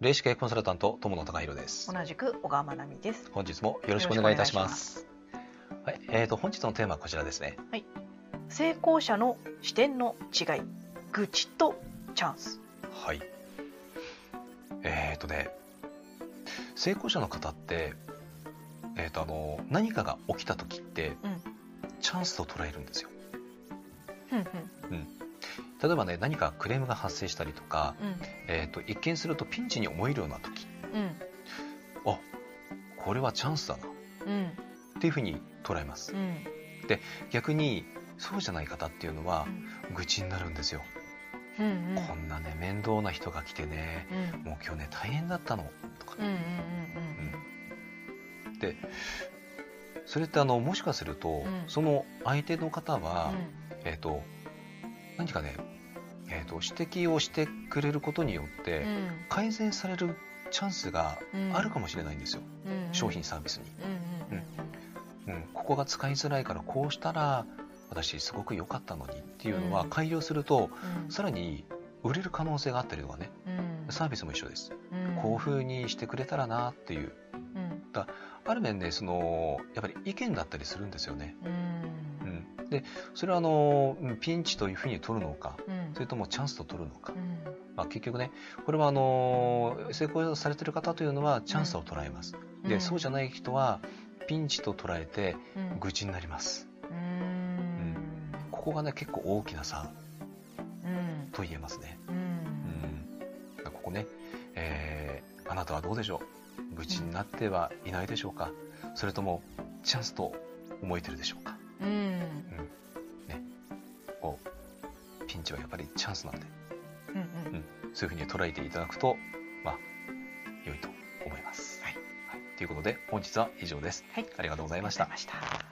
霊視系コンサルタント友野孝弘です同じく小川真奈美です。本日もよろしくお願いいたしますはい、えーと本日のテーマはこちらですね成功者の視点の違い、愚痴とチャンス。はいえーとね成功者の方ってえーとあの何かが起きた時ってうん。チャンスと捉えるんですよふんふん。例えばね何かクレームが発生したりとか、うん。えーと一見するとピンチに思えるような時うん。あこれはチャンスだなっうん。ていうふうに捉えますうん。逆にそうじゃない方っていうのは愚痴になるんですよ、うん。うん。こんなね面倒な人が来てねうん。もう今日ね大変だったのとか。でそれってあのもしかすると、んその相手の方うん。は、えっ、と何かね、えー、と指摘をしてくれることによって、うん。改善されるチャンスがうん。あるかもしれないんですよ、うん。商品サービスに、うん。ここが使いづらいからこうしたら私すごく良かったのにっていうのはうん改良すると、うん。さらに売れる可能性があったりとかねうん。サービスも一緒です、うん。こういう風にしてくれたらなっていううん。ある面ねそのやっぱり意見だったりするんですよね、うん。うん、でそれはあのうんピンチというふうに取るのかうん。それともチャンスと取るのか、うん。まあ、結局ねこれはあの成功されてる方というのはチャンスを捉えます、でそうじゃない人はピンチと捉えてうん。愚痴になりますうん。ここがね結構大きな差うん。と言えますね、う。うんん、ここね、えーあなたはどうでしょう？愚痴になってはいないでしょうか？それともチャンスと思えてるでしょうか？うん。こうピンチはやっぱりチャンスなんでうん。うん。そういうふうに捉えていただくとまあ良いと思います。はいはい、ということで本日は以上です。はい。ありがとうございました。